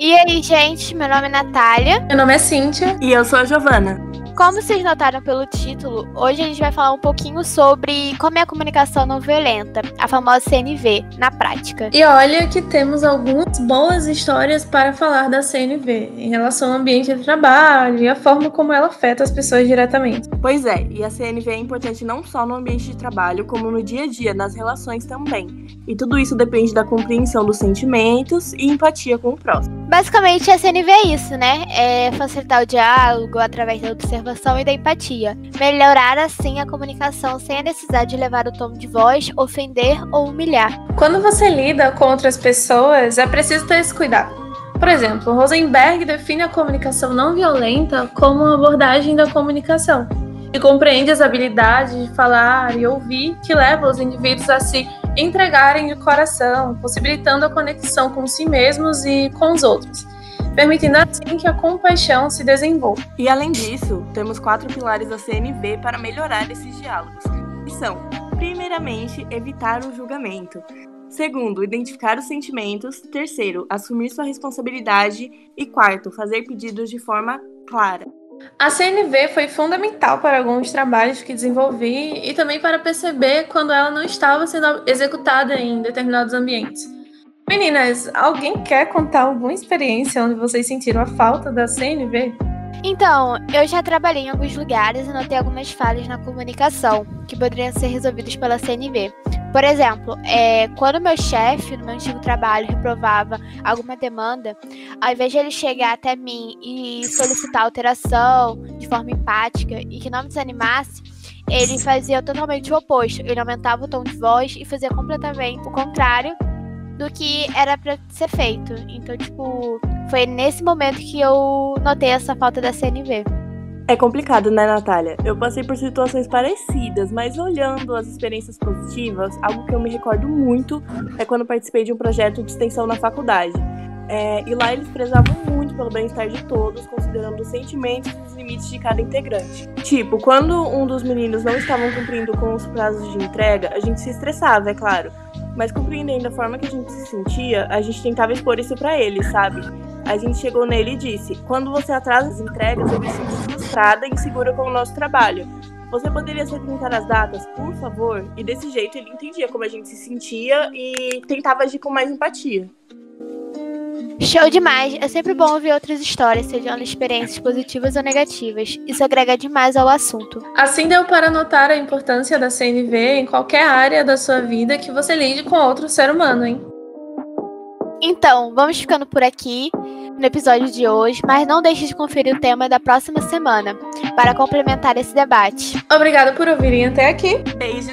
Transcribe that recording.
E aí, gente, meu nome é Natália. Meu nome é Cíntia. E eu sou a Giovana. Como vocês notaram pelo título, hoje a gente vai falar um pouquinho sobre como é a comunicação não violenta, a famosa CNV, na prática. E olha que temos algumas boas histórias para falar da CNV em relação ao ambiente de trabalho e a forma como ela afeta as pessoas diretamente. Pois é, e a CNV é importante não só no ambiente de trabalho, como no dia a dia, nas relações também. E tudo isso depende da compreensão dos sentimentos e empatia com o próximo. Basicamente, a CNV é isso, né? É facilitar o diálogo através da observação e da empatia. Melhorar, assim, a comunicação sem a necessidade de levar o tom de voz, ofender ou humilhar. Quando você lida com outras pessoas, é preciso ter esse cuidado. Por exemplo, Rosenberg define a comunicação não violenta como uma abordagem da comunicação e compreende as habilidades de falar e ouvir que levam os indivíduos a se entregarem de coração, possibilitando a conexão com si mesmos e com os outros, permitindo assim que a compaixão se desenvolva. E além disso, temos quatro pilares da CNV para melhorar esses diálogos, que são, primeiramente, evitar o julgamento. Segundo, identificar os sentimentos. Terceiro, assumir sua responsabilidade. E quarto, fazer pedidos de forma clara. A CNV foi fundamental para alguns trabalhos que desenvolvi e também para perceber quando ela não estava sendo executada em determinados ambientes. Meninas, alguém quer contar alguma experiência onde vocês sentiram a falta da CNV? Então, eu já trabalhei em alguns lugares e notei algumas falhas na comunicação que poderiam ser resolvidas pela CNV. Por exemplo, é, quando meu chefe no meu antigo trabalho reprovava alguma demanda, ao invés de ele chegar até mim e solicitar alteração de forma empática e que não me desanimasse, ele fazia totalmente o oposto. Ele aumentava o tom de voz e fazia completamente o contrário do que era para ser feito. Então, tipo, foi nesse momento que eu notei essa falta da CNV. É complicado, né, Natália? Eu passei por situações parecidas, mas olhando as experiências positivas, algo que eu me recordo muito é quando participei de um projeto de extensão na faculdade. É, e lá eles prezavam muito pelo bem-estar de todos, considerando os sentimentos e os limites de cada integrante. Tipo, quando um dos meninos não estavam cumprindo com os prazos de entrega, a gente se estressava, é claro. Mas compreendendo a forma que a gente se sentia, a gente tentava expor isso para ele, sabe? A gente chegou nele e disse: quando você atrasa as entregas, eu me sinto frustrada e insegura com o nosso trabalho. Você poderia se atentar às datas, por favor? E desse jeito ele entendia como a gente se sentia e tentava agir com mais empatia. Show demais! É sempre bom ouvir outras histórias, sejam elas experiências positivas ou negativas. Isso agrega demais ao assunto. Assim deu para notar a importância da CNV em qualquer área da sua vida que você lide com outro ser humano, hein? Então, vamos ficando por aqui no episódio de hoje, mas não deixe de conferir o tema da próxima semana para complementar esse debate. Obrigada por ouvirem até aqui. Beijo!